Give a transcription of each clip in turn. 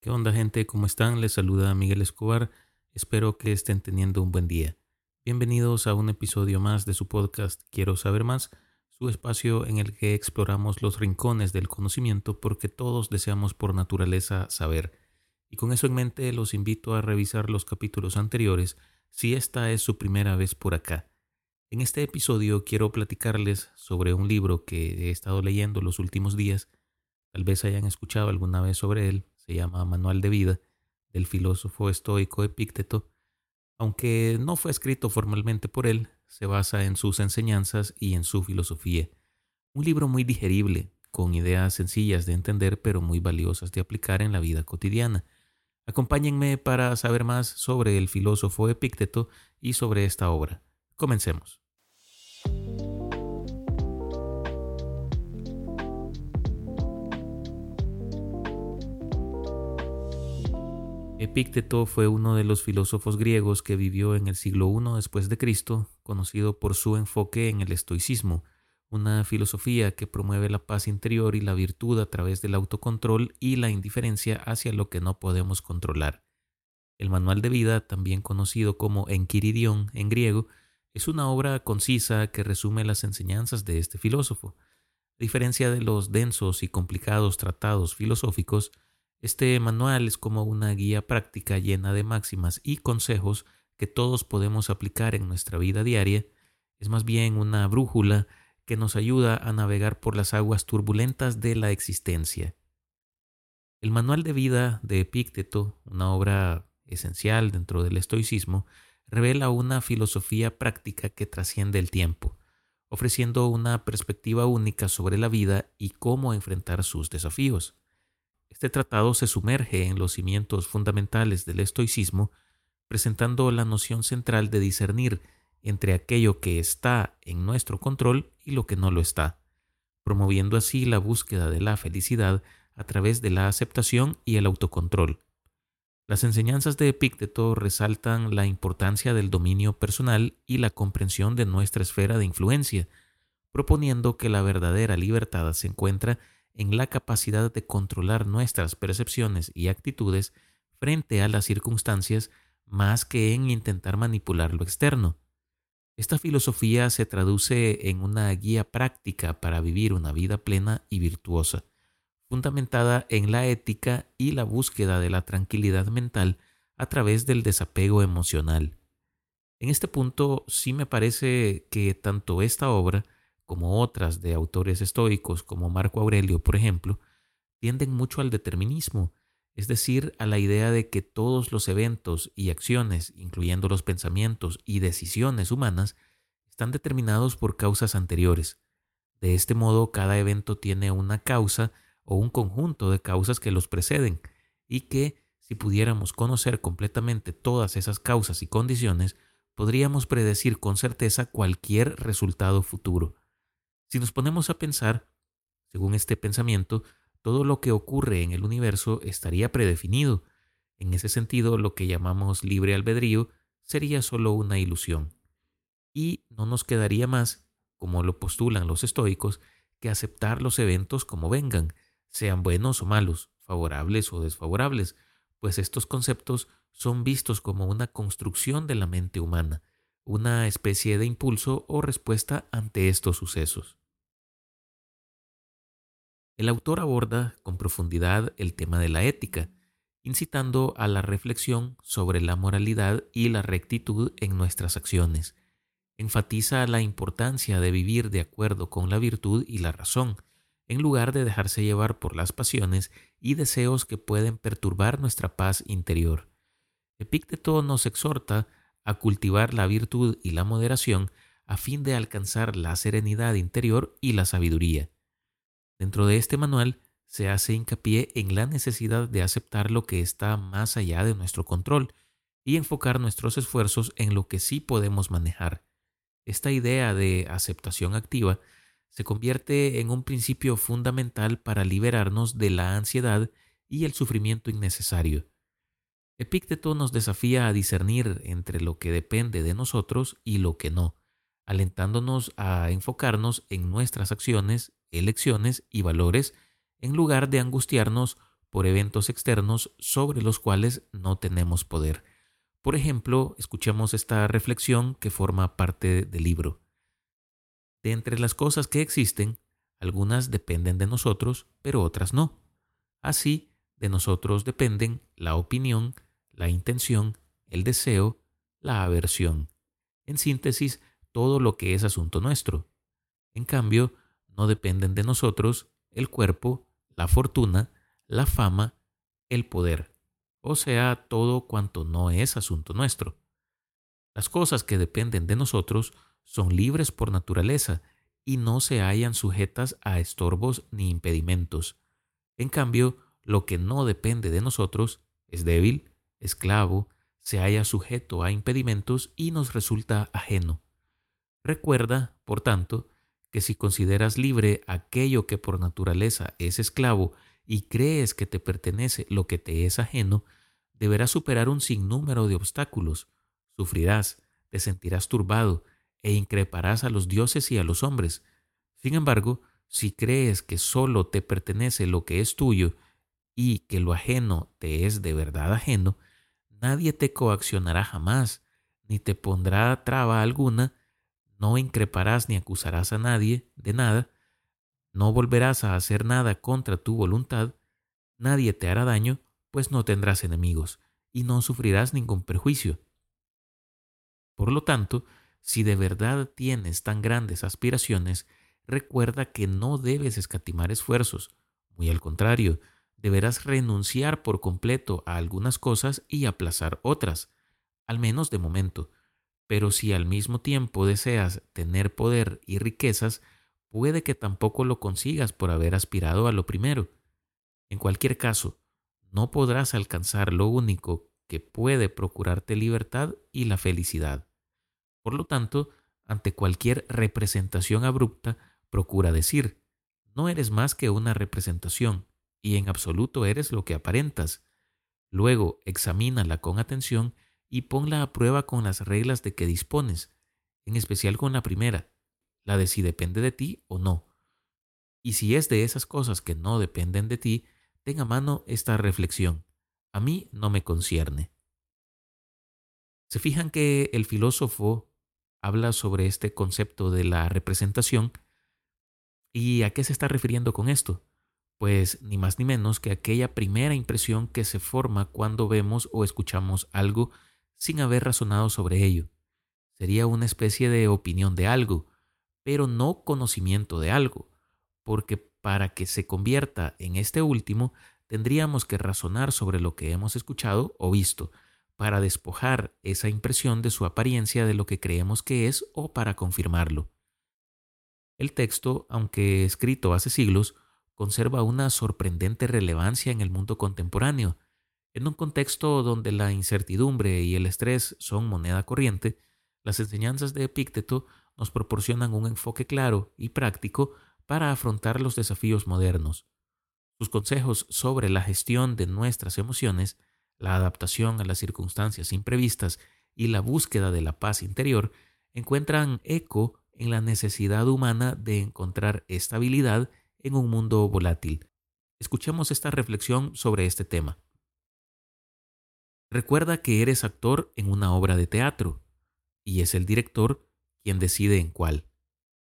¿Qué onda gente? ¿Cómo están? Les saluda Miguel Escobar. Espero que estén teniendo un buen día. Bienvenidos a un episodio más de su podcast Quiero saber más, su espacio en el que exploramos los rincones del conocimiento porque todos deseamos por naturaleza saber. Y con eso en mente los invito a revisar los capítulos anteriores si esta es su primera vez por acá. En este episodio quiero platicarles sobre un libro que he estado leyendo los últimos días. Tal vez hayan escuchado alguna vez sobre él se llama Manual de Vida, del filósofo estoico Epícteto, aunque no fue escrito formalmente por él, se basa en sus enseñanzas y en su filosofía. Un libro muy digerible, con ideas sencillas de entender pero muy valiosas de aplicar en la vida cotidiana. Acompáñenme para saber más sobre el filósofo Epícteto y sobre esta obra. Comencemos. Epícteto fue uno de los filósofos griegos que vivió en el siglo I después de Cristo, conocido por su enfoque en el estoicismo, una filosofía que promueve la paz interior y la virtud a través del autocontrol y la indiferencia hacia lo que no podemos controlar. El Manual de Vida, también conocido como Enquiridión en griego, es una obra concisa que resume las enseñanzas de este filósofo. A diferencia de los densos y complicados tratados filosóficos, este manual es como una guía práctica llena de máximas y consejos que todos podemos aplicar en nuestra vida diaria. Es más bien una brújula que nos ayuda a navegar por las aguas turbulentas de la existencia. El Manual de Vida de Epícteto, una obra esencial dentro del estoicismo, revela una filosofía práctica que trasciende el tiempo, ofreciendo una perspectiva única sobre la vida y cómo enfrentar sus desafíos. Este tratado se sumerge en los cimientos fundamentales del estoicismo, presentando la noción central de discernir entre aquello que está en nuestro control y lo que no lo está, promoviendo así la búsqueda de la felicidad a través de la aceptación y el autocontrol. Las enseñanzas de Epícteto resaltan la importancia del dominio personal y la comprensión de nuestra esfera de influencia, proponiendo que la verdadera libertad se encuentra en la capacidad de controlar nuestras percepciones y actitudes frente a las circunstancias más que en intentar manipular lo externo. Esta filosofía se traduce en una guía práctica para vivir una vida plena y virtuosa, fundamentada en la ética y la búsqueda de la tranquilidad mental a través del desapego emocional. En este punto sí me parece que tanto esta obra como otras de autores estoicos como Marco Aurelio, por ejemplo, tienden mucho al determinismo, es decir, a la idea de que todos los eventos y acciones, incluyendo los pensamientos y decisiones humanas, están determinados por causas anteriores. De este modo, cada evento tiene una causa o un conjunto de causas que los preceden, y que, si pudiéramos conocer completamente todas esas causas y condiciones, podríamos predecir con certeza cualquier resultado futuro. Si nos ponemos a pensar, según este pensamiento, todo lo que ocurre en el universo estaría predefinido. En ese sentido, lo que llamamos libre albedrío sería solo una ilusión. Y no nos quedaría más, como lo postulan los estoicos, que aceptar los eventos como vengan, sean buenos o malos, favorables o desfavorables, pues estos conceptos son vistos como una construcción de la mente humana, una especie de impulso o respuesta ante estos sucesos. El autor aborda con profundidad el tema de la ética, incitando a la reflexión sobre la moralidad y la rectitud en nuestras acciones. Enfatiza la importancia de vivir de acuerdo con la virtud y la razón, en lugar de dejarse llevar por las pasiones y deseos que pueden perturbar nuestra paz interior. Epícteto nos exhorta a cultivar la virtud y la moderación a fin de alcanzar la serenidad interior y la sabiduría. Dentro de este manual se hace hincapié en la necesidad de aceptar lo que está más allá de nuestro control y enfocar nuestros esfuerzos en lo que sí podemos manejar. Esta idea de aceptación activa se convierte en un principio fundamental para liberarnos de la ansiedad y el sufrimiento innecesario. Epícteto nos desafía a discernir entre lo que depende de nosotros y lo que no, alentándonos a enfocarnos en nuestras acciones, elecciones y valores en lugar de angustiarnos por eventos externos sobre los cuales no tenemos poder. Por ejemplo, escuchemos esta reflexión que forma parte del libro. De entre las cosas que existen, algunas dependen de nosotros, pero otras no. Así, de nosotros dependen la opinión, la intención, el deseo, la aversión. En síntesis, todo lo que es asunto nuestro. En cambio, no dependen de nosotros el cuerpo, la fortuna, la fama, el poder, o sea, todo cuanto no es asunto nuestro. Las cosas que dependen de nosotros son libres por naturaleza y no se hallan sujetas a estorbos ni impedimentos. En cambio, lo que no depende de nosotros es débil, esclavo, se halla sujeto a impedimentos y nos resulta ajeno. Recuerda, por tanto, que si consideras libre aquello que por naturaleza es esclavo y crees que te pertenece lo que te es ajeno, deberás superar un sinnúmero de obstáculos, sufrirás, te sentirás turbado e increparás a los dioses y a los hombres. Sin embargo, si crees que solo te pertenece lo que es tuyo y que lo ajeno te es de verdad ajeno, nadie te coaccionará jamás, ni te pondrá traba alguna, no increparás ni acusarás a nadie de nada, no volverás a hacer nada contra tu voluntad, nadie te hará daño, pues no tendrás enemigos, y no sufrirás ningún perjuicio. Por lo tanto, si de verdad tienes tan grandes aspiraciones, recuerda que no debes escatimar esfuerzos. Muy al contrario, deberás renunciar por completo a algunas cosas y aplazar otras, al menos de momento. Pero si al mismo tiempo deseas tener poder y riquezas, puede que tampoco lo consigas por haber aspirado a lo primero. En cualquier caso, no podrás alcanzar lo único que puede procurarte libertad y la felicidad. Por lo tanto, ante cualquier representación abrupta, procura decir, no eres más que una representación, y en absoluto eres lo que aparentas. Luego examínala con atención y ponla a prueba con las reglas de que dispones, en especial con la primera, la de si depende de ti o no. Y si es de esas cosas que no dependen de ti, ten a mano esta reflexión. A mí no me concierne. Se fijan que el filósofo habla sobre este concepto de la representación. ¿Y a qué se está refiriendo con esto? Pues ni más ni menos que aquella primera impresión que se forma cuando vemos o escuchamos algo sin haber razonado sobre ello. Sería una especie de opinión de algo, pero no conocimiento de algo, porque para que se convierta en este último tendríamos que razonar sobre lo que hemos escuchado o visto, para despojar esa impresión de su apariencia de lo que creemos que es o para confirmarlo. El texto, aunque escrito hace siglos, conserva una sorprendente relevancia en el mundo contemporáneo. En un contexto donde la incertidumbre y el estrés son moneda corriente, las enseñanzas de Epícteto nos proporcionan un enfoque claro y práctico para afrontar los desafíos modernos. Sus consejos sobre la gestión de nuestras emociones la adaptación a las circunstancias imprevistas y la búsqueda de la paz interior encuentran eco en la necesidad humana de encontrar estabilidad en un mundo volátil. Escuchemos esta reflexión sobre este tema. Recuerda que eres actor en una obra de teatro y es el director quien decide en cuál.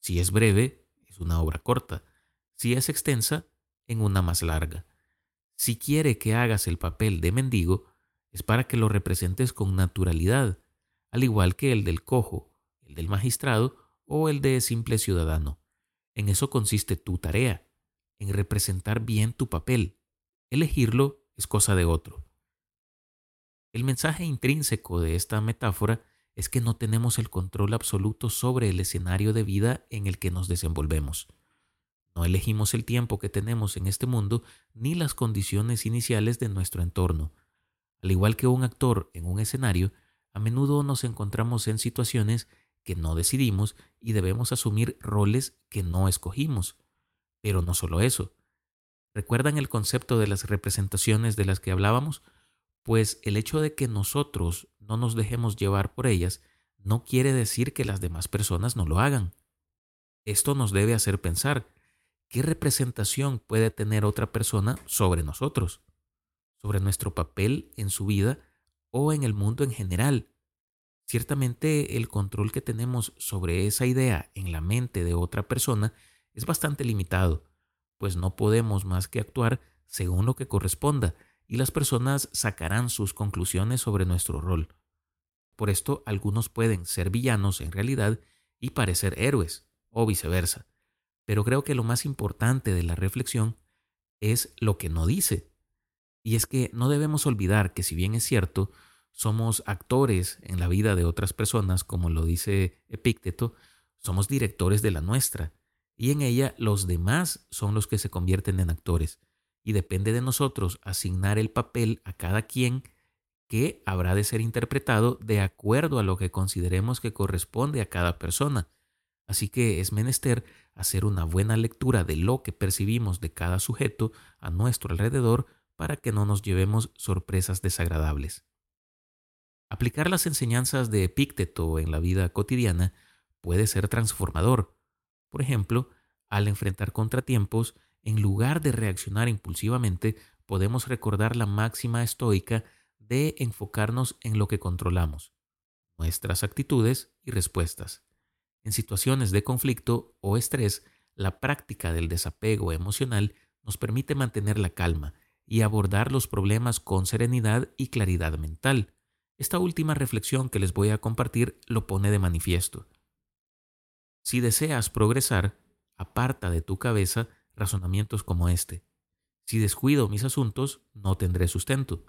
Si es breve, es una obra corta. Si es extensa, en una más larga. Si quiere que hagas el papel de mendigo, es para que lo representes con naturalidad, al igual que el del cojo, el del magistrado o el de simple ciudadano. En eso consiste tu tarea, en representar bien tu papel. Elegirlo es cosa de otro. El mensaje intrínseco de esta metáfora es que no tenemos el control absoluto sobre el escenario de vida en el que nos desenvolvemos. No elegimos el tiempo que tenemos en este mundo ni las condiciones iniciales de nuestro entorno. Al igual que un actor en un escenario, a menudo nos encontramos en situaciones que no decidimos y debemos asumir roles que no escogimos. Pero no solo eso. ¿Recuerdan el concepto de las representaciones de las que hablábamos? Pues el hecho de que nosotros no nos dejemos llevar por ellas no quiere decir que las demás personas no lo hagan. Esto nos debe hacer pensar ¿qué representación puede tener otra persona sobre nosotros? Sobre nuestro papel en su vida o en el mundo en general. Ciertamente el control que tenemos sobre esa idea en la mente de otra persona es bastante limitado, pues no podemos más que actuar según lo que corresponda y las personas sacarán sus conclusiones sobre nuestro rol. Por esto algunos pueden ser villanos en realidad y parecer héroes, o viceversa. Pero creo que lo más importante de la reflexión es lo que no dice. Y es que no debemos olvidar que si bien es cierto, somos actores en la vida de otras personas, como lo dice Epícteto, somos directores de la nuestra, y en ella los demás son los que se convierten en actores, y depende de nosotros asignar el papel a cada quien que habrá de ser interpretado de acuerdo a lo que consideremos que corresponde a cada persona. Así que es menester hacer una buena lectura de lo que percibimos de cada sujeto a nuestro alrededor para que no nos llevemos sorpresas desagradables. Aplicar las enseñanzas de Epícteto en la vida cotidiana puede ser transformador. Por ejemplo, al enfrentar contratiempos, en lugar de reaccionar impulsivamente, podemos recordar la máxima estoica de enfocarnos en lo que controlamos, nuestras actitudes y respuestas. En situaciones de conflicto o estrés, la práctica del desapego emocional nos permite mantener la calma y abordar los problemas con serenidad y claridad mental. Esta última reflexión que les voy a compartir lo pone de manifiesto. Si deseas progresar, aparta de tu cabeza razonamientos como este. Si descuido mis asuntos, no tendré sustento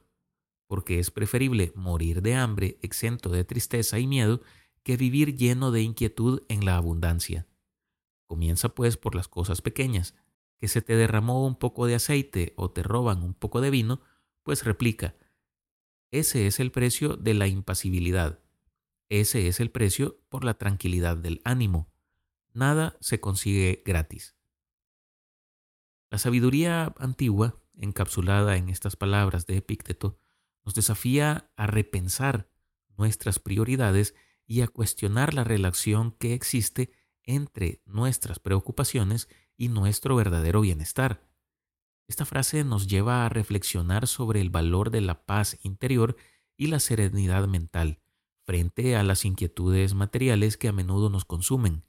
porque es preferible morir de hambre exento de tristeza y miedo que vivir lleno de inquietud en la abundancia. Comienza pues por las cosas pequeñas, que se te derramó un poco de aceite o te roban un poco de vino, pues replica, ese es el precio de la impasibilidad, ese es el precio por la tranquilidad del ánimo. Nada se consigue gratis. La sabiduría antigua, encapsulada en estas palabras de Epícteto, nos desafía a repensar nuestras prioridades y a cuestionar la relación que existe entre nuestras preocupaciones y nuestro verdadero bienestar. Esta frase nos lleva a reflexionar sobre el valor de la paz interior y la serenidad mental frente a las inquietudes materiales que a menudo nos consumen.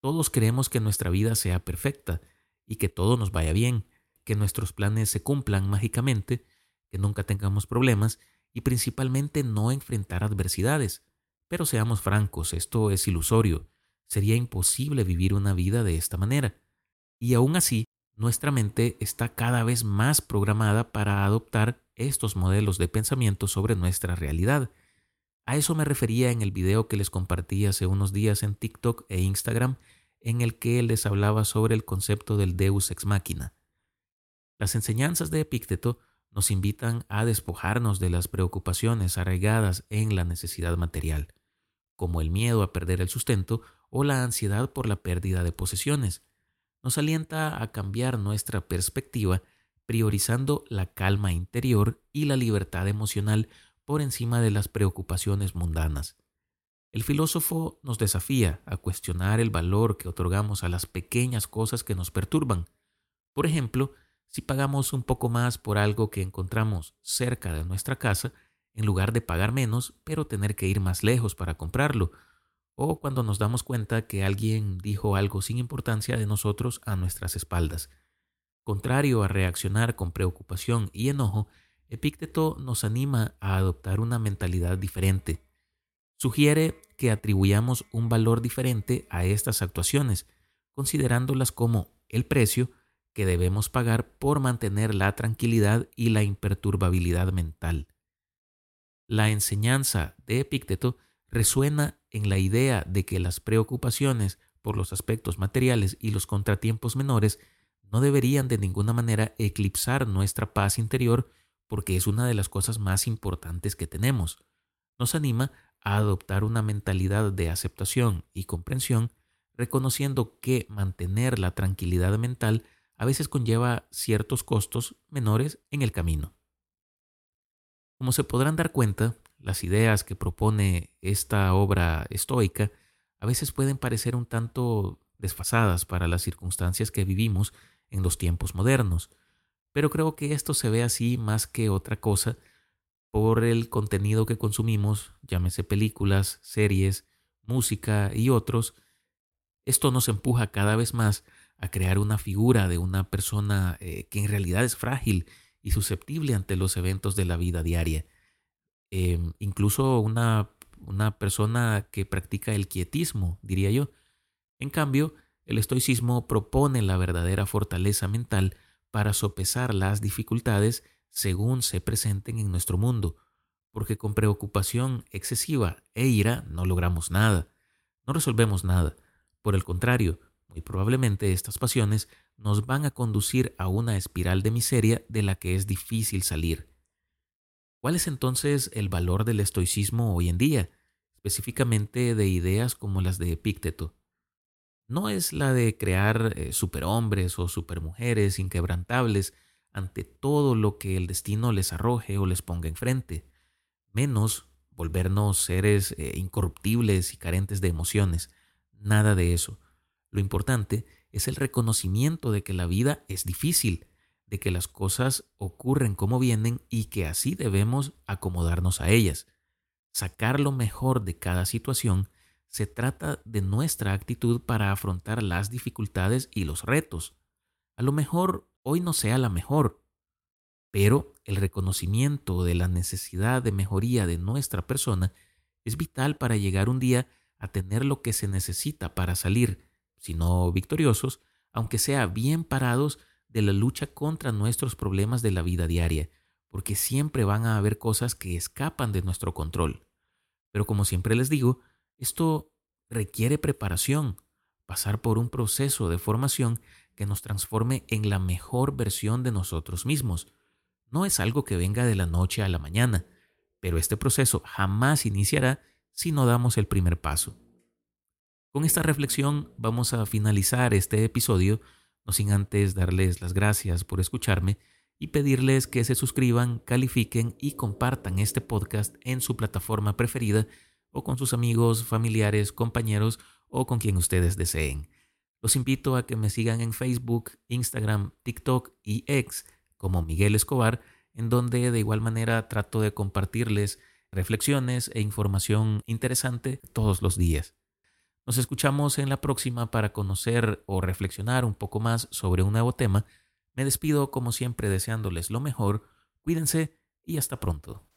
Todos queremos que nuestra vida sea perfecta y que todo nos vaya bien, que nuestros planes se cumplan mágicamente que nunca tengamos problemas y principalmente no enfrentar adversidades. Pero seamos francos, esto es ilusorio. Sería imposible vivir una vida de esta manera. Y aún así, nuestra mente está cada vez más programada para adoptar estos modelos de pensamiento sobre nuestra realidad. A eso me refería en el video que les compartí hace unos días en TikTok e Instagram, en el que les hablaba sobre el concepto del Deus ex machina. Las enseñanzas de Epícteto nos invitan a despojarnos de las preocupaciones arraigadas en la necesidad material, como el miedo a perder el sustento o la ansiedad por la pérdida de posesiones. Nos alienta a cambiar nuestra perspectiva priorizando la calma interior y la libertad emocional por encima de las preocupaciones mundanas. El filósofo nos desafía a cuestionar el valor que otorgamos a las pequeñas cosas que nos perturban. Por ejemplo, si pagamos un poco más por algo que encontramos cerca de nuestra casa, en lugar de pagar menos, pero tener que ir más lejos para comprarlo, o cuando nos damos cuenta que alguien dijo algo sin importancia de nosotros a nuestras espaldas. Contrario a reaccionar con preocupación y enojo, Epícteto nos anima a adoptar una mentalidad diferente. Sugiere que atribuyamos un valor diferente a estas actuaciones, considerándolas como el precio que debemos pagar por mantener la tranquilidad y la imperturbabilidad mental. La enseñanza de Epícteto resuena en la idea de que las preocupaciones por los aspectos materiales y los contratiempos menores no deberían de ninguna manera eclipsar nuestra paz interior porque es una de las cosas más importantes que tenemos. Nos anima a adoptar una mentalidad de aceptación y comprensión, reconociendo que mantener la tranquilidad mental a veces conlleva ciertos costos menores en el camino. Como se podrán dar cuenta, las ideas que propone esta obra estoica a veces pueden parecer un tanto desfasadas para las circunstancias que vivimos en los tiempos modernos. Pero creo que esto se ve así más que otra cosa por el contenido que consumimos, llámese películas, series, música y otros. Esto nos empuja cada vez más a crear una figura de una persona eh, que en realidad es frágil y susceptible ante los eventos de la vida diaria. Em, incluso una, una persona que practica el quietismo, diría yo. En cambio, el estoicismo propone la verdadera fortaleza mental para sopesar las dificultades según se presenten en nuestro mundo, porque con preocupación excesiva e ira no logramos nada, no resolvemos nada. Por el contrario, muy probablemente estas pasiones nos van a conducir a una espiral de miseria de la que es difícil salir. ¿Cuál es entonces el valor del estoicismo hoy en día, específicamente de ideas como las de Epícteto? No es la de crear eh, superhombres o supermujeres inquebrantables ante todo lo que el destino les arroje o les ponga enfrente, menos volvernos seres eh, incorruptibles y carentes de emociones, nada de eso lo importante es el reconocimiento de que la vida es difícil, de que las cosas ocurren como vienen y que así debemos acomodarnos a ellas. Sacar lo mejor de cada situación se trata de nuestra actitud para afrontar las dificultades y los retos. A lo mejor hoy no sea la mejor, pero el reconocimiento de la necesidad de mejoría de nuestra persona es vital para llegar un día a tener lo que se necesita para salir sino victoriosos, aunque sea bien parados de la lucha contra nuestros problemas de la vida diaria, porque siempre van a haber cosas que escapan de nuestro control. Pero como siempre les digo, esto requiere preparación, pasar por un proceso de formación que nos transforme en la mejor versión de nosotros mismos. No es algo que venga de la noche a la mañana, pero este proceso jamás iniciará si no damos el primer paso. Con esta reflexión vamos a finalizar este episodio, no sin antes darles las gracias por escucharme y pedirles que se suscriban, califiquen y compartan este podcast en su plataforma preferida o con sus amigos, familiares, compañeros o con quien ustedes deseen. Los invito a que me sigan en Facebook, Instagram, TikTok y X como Miguel Escobar, en donde de igual manera trato de compartirles reflexiones e información interesante todos los días. Nos escuchamos en la próxima para conocer o reflexionar un poco más sobre un nuevo tema. Me despido como siempre deseándoles lo mejor, cuídense y hasta pronto.